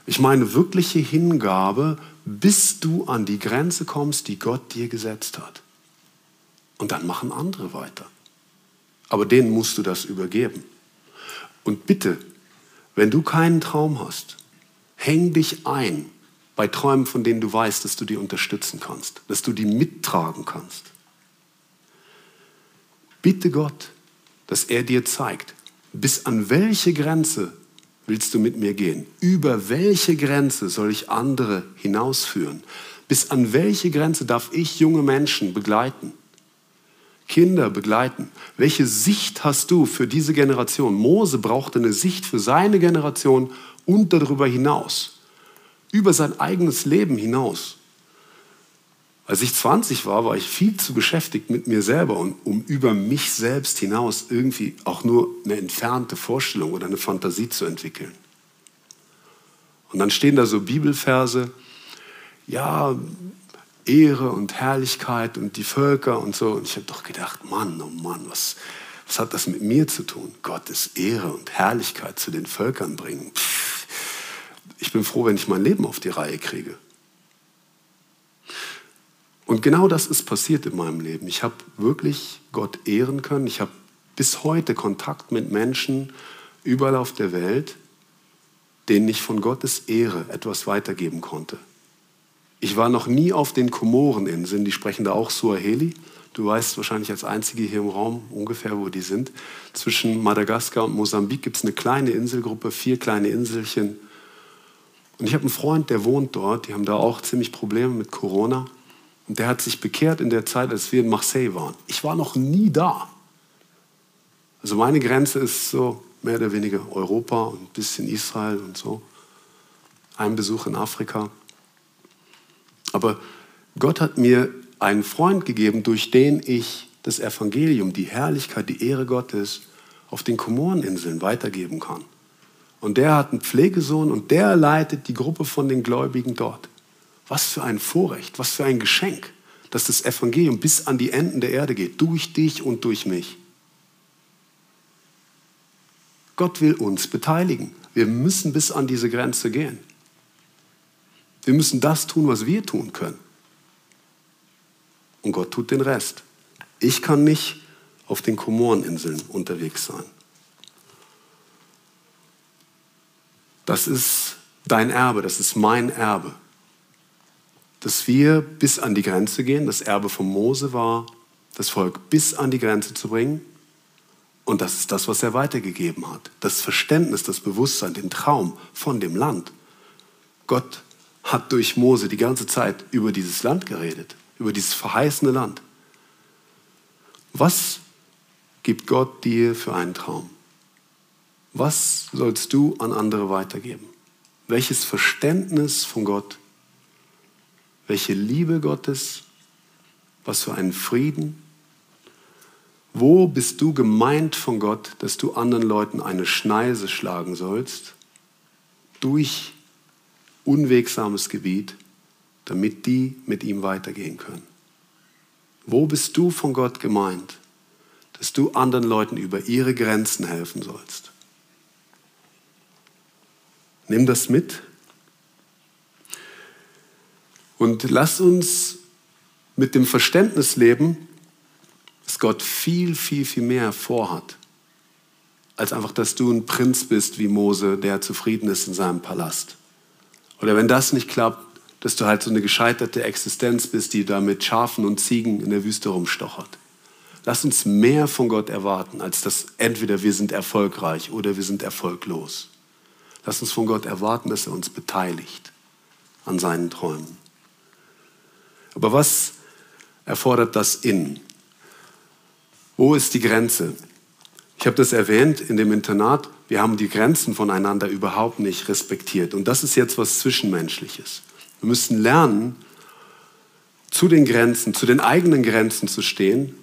Ich meine wirkliche Hingabe, bis du an die Grenze kommst, die Gott dir gesetzt hat. Und dann machen andere weiter. Aber denen musst du das übergeben. Und bitte, wenn du keinen Traum hast, häng dich ein bei Träumen, von denen du weißt, dass du die unterstützen kannst, dass du die mittragen kannst. Bitte Gott, dass er dir zeigt, bis an welche Grenze willst du mit mir gehen? Über welche Grenze soll ich andere hinausführen? Bis an welche Grenze darf ich junge Menschen begleiten? Kinder begleiten. Welche Sicht hast du für diese Generation? Mose brauchte eine Sicht für seine Generation und darüber hinaus. Über sein eigenes Leben hinaus. Als ich 20 war, war ich viel zu beschäftigt mit mir selber und um über mich selbst hinaus irgendwie auch nur eine entfernte Vorstellung oder eine Fantasie zu entwickeln. Und dann stehen da so Bibelverse, ja, Ehre und Herrlichkeit und die Völker und so. Und ich habe doch gedacht, Mann, oh Mann, was, was hat das mit mir zu tun? Gottes Ehre und Herrlichkeit zu den Völkern bringen. Pff, ich bin froh, wenn ich mein Leben auf die Reihe kriege. Und genau das ist passiert in meinem Leben. Ich habe wirklich Gott ehren können. Ich habe bis heute Kontakt mit Menschen überall auf der Welt, denen ich von Gottes Ehre etwas weitergeben konnte. Ich war noch nie auf den Komoreninseln, die sprechen da auch Suaheli. Du weißt wahrscheinlich als Einzige hier im Raum ungefähr, wo die sind. Zwischen Madagaskar und Mosambik gibt es eine kleine Inselgruppe, vier kleine Inselchen. Und ich habe einen Freund, der wohnt dort. Die haben da auch ziemlich Probleme mit Corona. Und der hat sich bekehrt in der Zeit, als wir in Marseille waren. Ich war noch nie da. Also meine Grenze ist so mehr oder weniger Europa und ein bisschen Israel und so. Ein Besuch in Afrika. Aber Gott hat mir einen Freund gegeben, durch den ich das Evangelium, die Herrlichkeit, die Ehre Gottes auf den Komoreninseln weitergeben kann. Und der hat einen Pflegesohn und der leitet die Gruppe von den Gläubigen dort. Was für ein Vorrecht, was für ein Geschenk, dass das Evangelium bis an die Enden der Erde geht, durch dich und durch mich. Gott will uns beteiligen. Wir müssen bis an diese Grenze gehen. Wir müssen das tun, was wir tun können. Und Gott tut den Rest. Ich kann nicht auf den Komoreninseln unterwegs sein. Das ist dein Erbe, das ist mein Erbe. Dass wir bis an die Grenze gehen, das Erbe von Mose war, das Volk bis an die Grenze zu bringen. Und das ist das, was er weitergegeben hat. Das Verständnis, das Bewusstsein, den Traum von dem Land. Gott hat durch Mose die ganze Zeit über dieses Land geredet, über dieses verheißene Land. Was gibt Gott dir für einen Traum? Was sollst du an andere weitergeben? Welches Verständnis von Gott? Welche Liebe Gottes? Was für einen Frieden? Wo bist du gemeint von Gott, dass du anderen Leuten eine Schneise schlagen sollst? Durch unwegsames Gebiet, damit die mit ihm weitergehen können. Wo bist du von Gott gemeint, dass du anderen Leuten über ihre Grenzen helfen sollst? Nimm das mit und lass uns mit dem Verständnis leben, dass Gott viel, viel, viel mehr vorhat, als einfach, dass du ein Prinz bist wie Mose, der zufrieden ist in seinem Palast. Oder wenn das nicht klappt, dass du halt so eine gescheiterte Existenz bist, die da mit Schafen und Ziegen in der Wüste rumstochert. Lass uns mehr von Gott erwarten, als dass entweder wir sind erfolgreich oder wir sind erfolglos. Lass uns von Gott erwarten, dass er uns beteiligt an seinen Träumen. Aber was erfordert das Innen? Wo ist die Grenze? Ich habe das erwähnt in dem Internat. Wir haben die Grenzen voneinander überhaupt nicht respektiert. Und das ist jetzt was Zwischenmenschliches. Wir müssen lernen, zu den Grenzen, zu den eigenen Grenzen zu stehen,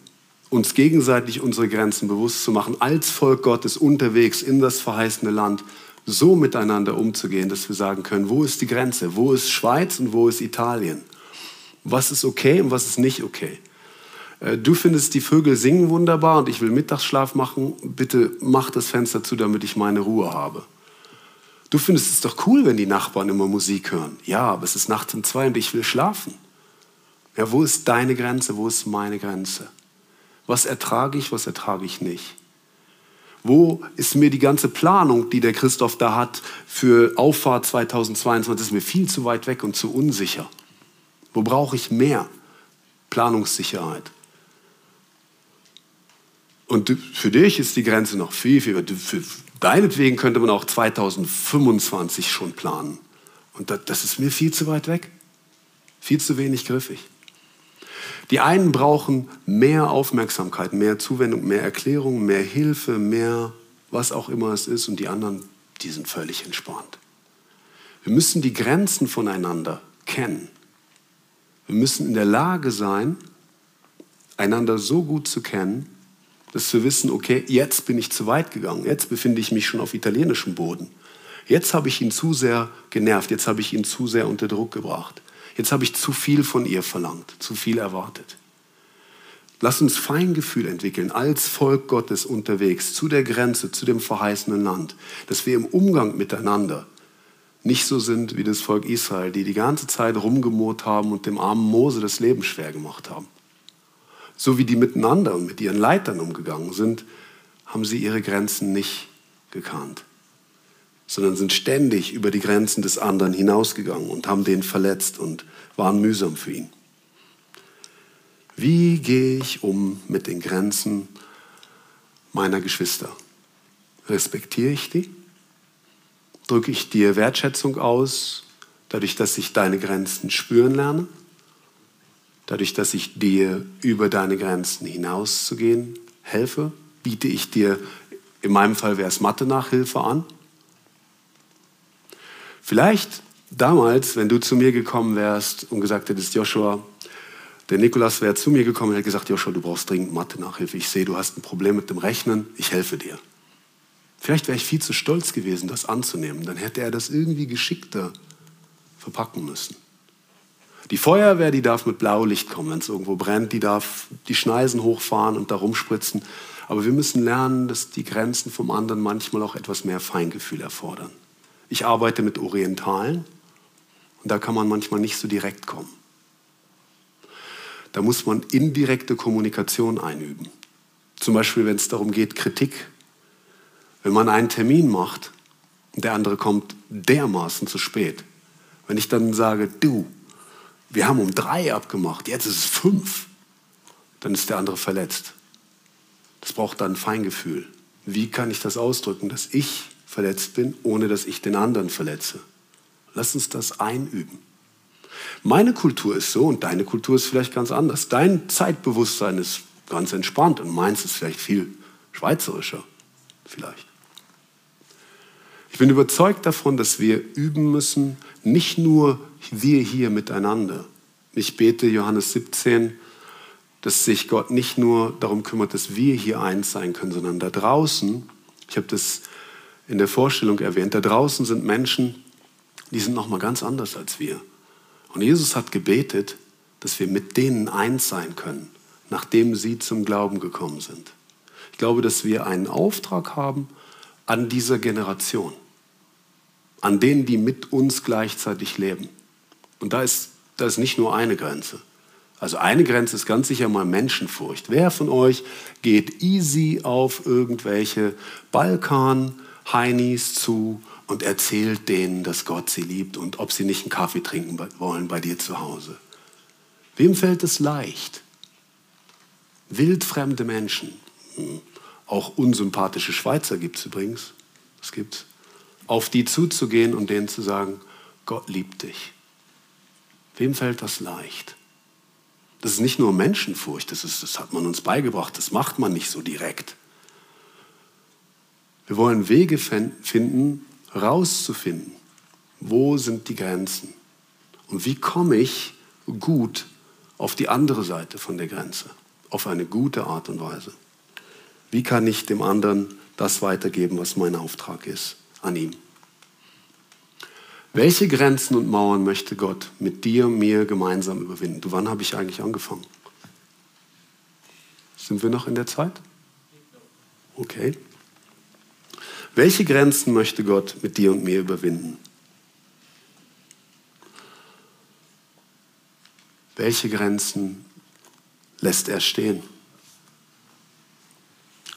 uns gegenseitig unsere Grenzen bewusst zu machen, als Volk Gottes unterwegs in das verheißene Land so miteinander umzugehen, dass wir sagen können, wo ist die Grenze, wo ist Schweiz und wo ist Italien, was ist okay und was ist nicht okay. Äh, du findest die Vögel singen wunderbar und ich will Mittagsschlaf machen, bitte mach das Fenster zu, damit ich meine Ruhe habe. Du findest es doch cool, wenn die Nachbarn immer Musik hören. Ja, aber es ist nachts um zwei und ich will schlafen. Ja, wo ist deine Grenze? Wo ist meine Grenze? Was ertrage ich, was ertrage ich nicht? Wo ist mir die ganze Planung, die der Christoph da hat für Auffahrt 2022, das ist mir viel zu weit weg und zu unsicher. Wo brauche ich mehr Planungssicherheit? Und für dich ist die Grenze noch viel, viel, für deinetwegen könnte man auch 2025 schon planen. Und das ist mir viel zu weit weg, viel zu wenig griffig. Die einen brauchen mehr Aufmerksamkeit, mehr Zuwendung, mehr Erklärung, mehr Hilfe, mehr was auch immer es ist und die anderen, die sind völlig entspannt. Wir müssen die Grenzen voneinander kennen. Wir müssen in der Lage sein, einander so gut zu kennen, dass wir wissen, okay, jetzt bin ich zu weit gegangen, jetzt befinde ich mich schon auf italienischem Boden. Jetzt habe ich ihn zu sehr genervt, jetzt habe ich ihn zu sehr unter Druck gebracht. Jetzt habe ich zu viel von ihr verlangt, zu viel erwartet. Lass uns Feingefühl entwickeln als Volk Gottes unterwegs zu der Grenze, zu dem verheißenen Land, dass wir im Umgang miteinander nicht so sind wie das Volk Israel, die die ganze Zeit rumgemurrt haben und dem armen Mose das Leben schwer gemacht haben. So wie die miteinander und mit ihren Leitern umgegangen sind, haben sie ihre Grenzen nicht gekannt sondern sind ständig über die Grenzen des anderen hinausgegangen und haben den verletzt und waren mühsam für ihn. Wie gehe ich um mit den Grenzen meiner Geschwister? Respektiere ich die? Drücke ich dir Wertschätzung aus, dadurch, dass ich deine Grenzen spüren lerne? Dadurch, dass ich dir über deine Grenzen hinauszugehen helfe? Biete ich dir, in meinem Fall wäre es Mathe-Nachhilfe an? Vielleicht damals, wenn du zu mir gekommen wärst und gesagt hättest, Joshua, der Nikolas wäre zu mir gekommen und hätte gesagt, Joshua, du brauchst dringend Mathe-Nachhilfe. Ich sehe, du hast ein Problem mit dem Rechnen, ich helfe dir. Vielleicht wäre ich viel zu stolz gewesen, das anzunehmen. Dann hätte er das irgendwie geschickter verpacken müssen. Die Feuerwehr, die darf mit Blaulicht kommen, wenn es irgendwo brennt, die darf die Schneisen hochfahren und da rumspritzen. Aber wir müssen lernen, dass die Grenzen vom anderen manchmal auch etwas mehr Feingefühl erfordern. Ich arbeite mit Orientalen und da kann man manchmal nicht so direkt kommen. Da muss man indirekte Kommunikation einüben. Zum Beispiel, wenn es darum geht, Kritik. Wenn man einen Termin macht und der andere kommt dermaßen zu spät. Wenn ich dann sage, du, wir haben um drei abgemacht, jetzt ist es fünf, dann ist der andere verletzt. Das braucht dann ein Feingefühl. Wie kann ich das ausdrücken, dass ich verletzt bin, ohne dass ich den anderen verletze. Lass uns das einüben. Meine Kultur ist so und deine Kultur ist vielleicht ganz anders. Dein Zeitbewusstsein ist ganz entspannt und meins ist vielleicht viel schweizerischer. Vielleicht. Ich bin überzeugt davon, dass wir üben müssen, nicht nur wir hier miteinander. Ich bete Johannes 17, dass sich Gott nicht nur darum kümmert, dass wir hier eins sein können, sondern da draußen, ich habe das in der Vorstellung erwähnt. Da draußen sind Menschen, die sind noch mal ganz anders als wir. Und Jesus hat gebetet, dass wir mit denen eins sein können, nachdem sie zum Glauben gekommen sind. Ich glaube, dass wir einen Auftrag haben an dieser Generation, an denen, die mit uns gleichzeitig leben. Und da ist, da ist nicht nur eine Grenze. Also eine Grenze ist ganz sicher mal Menschenfurcht. Wer von euch geht easy auf irgendwelche Balkan-Heinis zu und erzählt denen, dass Gott sie liebt und ob sie nicht einen Kaffee trinken wollen bei dir zu Hause? Wem fällt es leicht? Wildfremde Menschen, hm. auch unsympathische Schweizer gibt es übrigens, es gibt, auf die zuzugehen und denen zu sagen, Gott liebt dich. Wem fällt das leicht? Das ist nicht nur Menschenfurcht, das, ist, das hat man uns beigebracht, das macht man nicht so direkt. Wir wollen Wege finden, rauszufinden, wo sind die Grenzen und wie komme ich gut auf die andere Seite von der Grenze, auf eine gute Art und Weise. Wie kann ich dem anderen das weitergeben, was mein Auftrag ist an ihm? Welche Grenzen und Mauern möchte Gott mit dir mir gemeinsam überwinden? Du, wann habe ich eigentlich angefangen? Sind wir noch in der Zeit? Okay. Welche Grenzen möchte Gott mit dir und mir überwinden? Welche Grenzen lässt er stehen?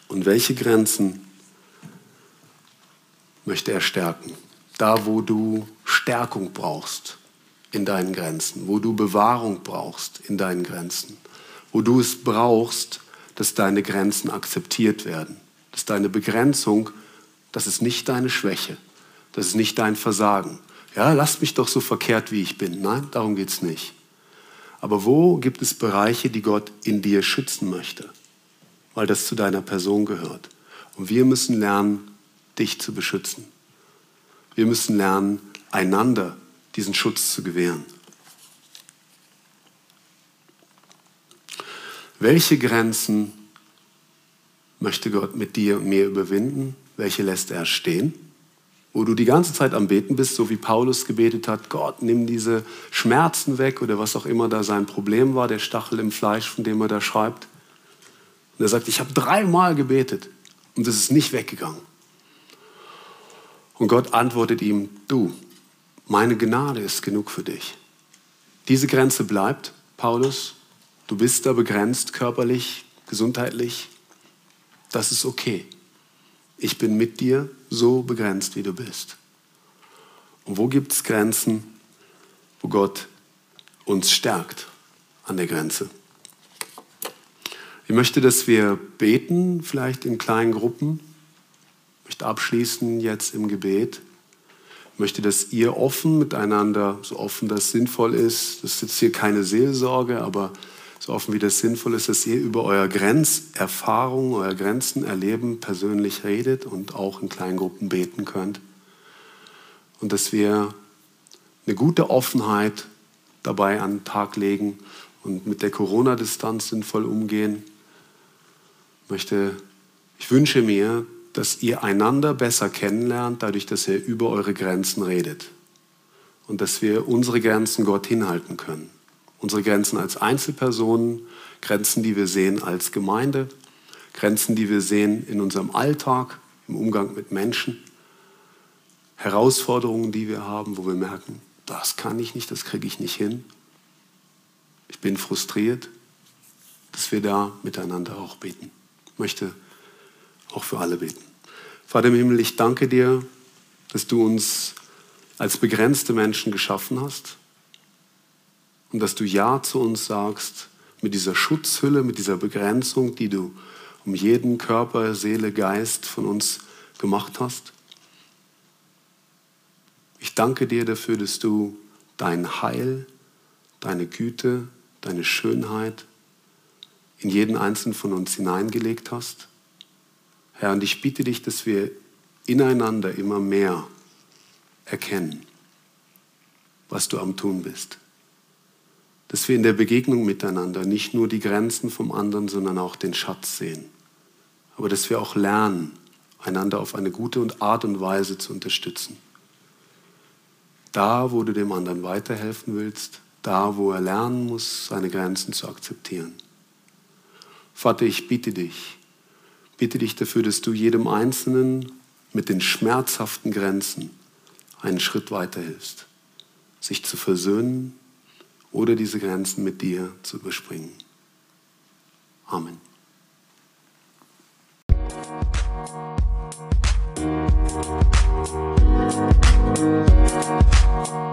Und welche Grenzen möchte er stärken? Da, wo du Stärkung brauchst in deinen Grenzen, wo du Bewahrung brauchst in deinen Grenzen, wo du es brauchst, dass deine Grenzen akzeptiert werden, dass deine Begrenzung, das ist nicht deine Schwäche, das ist nicht dein Versagen. Ja, lass mich doch so verkehrt, wie ich bin. Nein, darum geht es nicht. Aber wo gibt es Bereiche, die Gott in dir schützen möchte? Weil das zu deiner Person gehört. Und wir müssen lernen, dich zu beschützen. Wir müssen lernen, einander diesen Schutz zu gewähren. Welche Grenzen möchte Gott mit dir und mir überwinden? Welche lässt er stehen? wo du die ganze Zeit am Beten bist, so wie Paulus gebetet hat, Gott, nimm diese Schmerzen weg oder was auch immer da sein Problem war, der Stachel im Fleisch, von dem er da schreibt. Und er sagt, ich habe dreimal gebetet und es ist nicht weggegangen. Und Gott antwortet ihm, du, meine Gnade ist genug für dich. Diese Grenze bleibt, Paulus, du bist da begrenzt körperlich, gesundheitlich, das ist okay. Ich bin mit dir so begrenzt, wie du bist. Und wo gibt es Grenzen, wo Gott uns stärkt an der Grenze? Ich möchte, dass wir beten, vielleicht in kleinen Gruppen. Ich möchte abschließen jetzt im Gebet. Ich möchte, dass ihr offen miteinander, so offen das sinnvoll ist, das ist jetzt hier keine Seelsorge, aber so offen wie das sinnvoll ist, dass ihr über eure Grenzerfahrung, euer Grenzen erleben persönlich redet und auch in kleinen Gruppen beten könnt. Und dass wir eine gute Offenheit dabei an den Tag legen und mit der Corona-Distanz sinnvoll umgehen. Ich, möchte, ich wünsche mir, dass ihr einander besser kennenlernt, dadurch, dass ihr über eure Grenzen redet. Und dass wir unsere Grenzen Gott hinhalten können. Unsere Grenzen als Einzelpersonen, Grenzen, die wir sehen als Gemeinde, Grenzen, die wir sehen in unserem Alltag, im Umgang mit Menschen, Herausforderungen, die wir haben, wo wir merken, das kann ich nicht, das kriege ich nicht hin. Ich bin frustriert, dass wir da miteinander auch beten. Ich möchte auch für alle beten. Vater im Himmel, ich danke dir, dass du uns als begrenzte Menschen geschaffen hast und dass du Ja zu uns sagst mit dieser Schutzhülle, mit dieser Begrenzung, die du um jeden Körper, Seele, Geist von uns gemacht hast. Ich danke dir dafür, dass du dein Heil, deine Güte, deine Schönheit in jeden einzelnen von uns hineingelegt hast. Herr, und ich bitte dich, dass wir ineinander immer mehr erkennen, was du am Tun bist dass wir in der Begegnung miteinander nicht nur die Grenzen vom anderen, sondern auch den Schatz sehen. Aber dass wir auch lernen, einander auf eine gute Art und Weise zu unterstützen. Da, wo du dem anderen weiterhelfen willst, da, wo er lernen muss, seine Grenzen zu akzeptieren. Vater, ich bitte dich, bitte dich dafür, dass du jedem Einzelnen mit den schmerzhaften Grenzen einen Schritt weiterhilfst, sich zu versöhnen oder diese Grenzen mit dir zu überspringen. Amen. Musik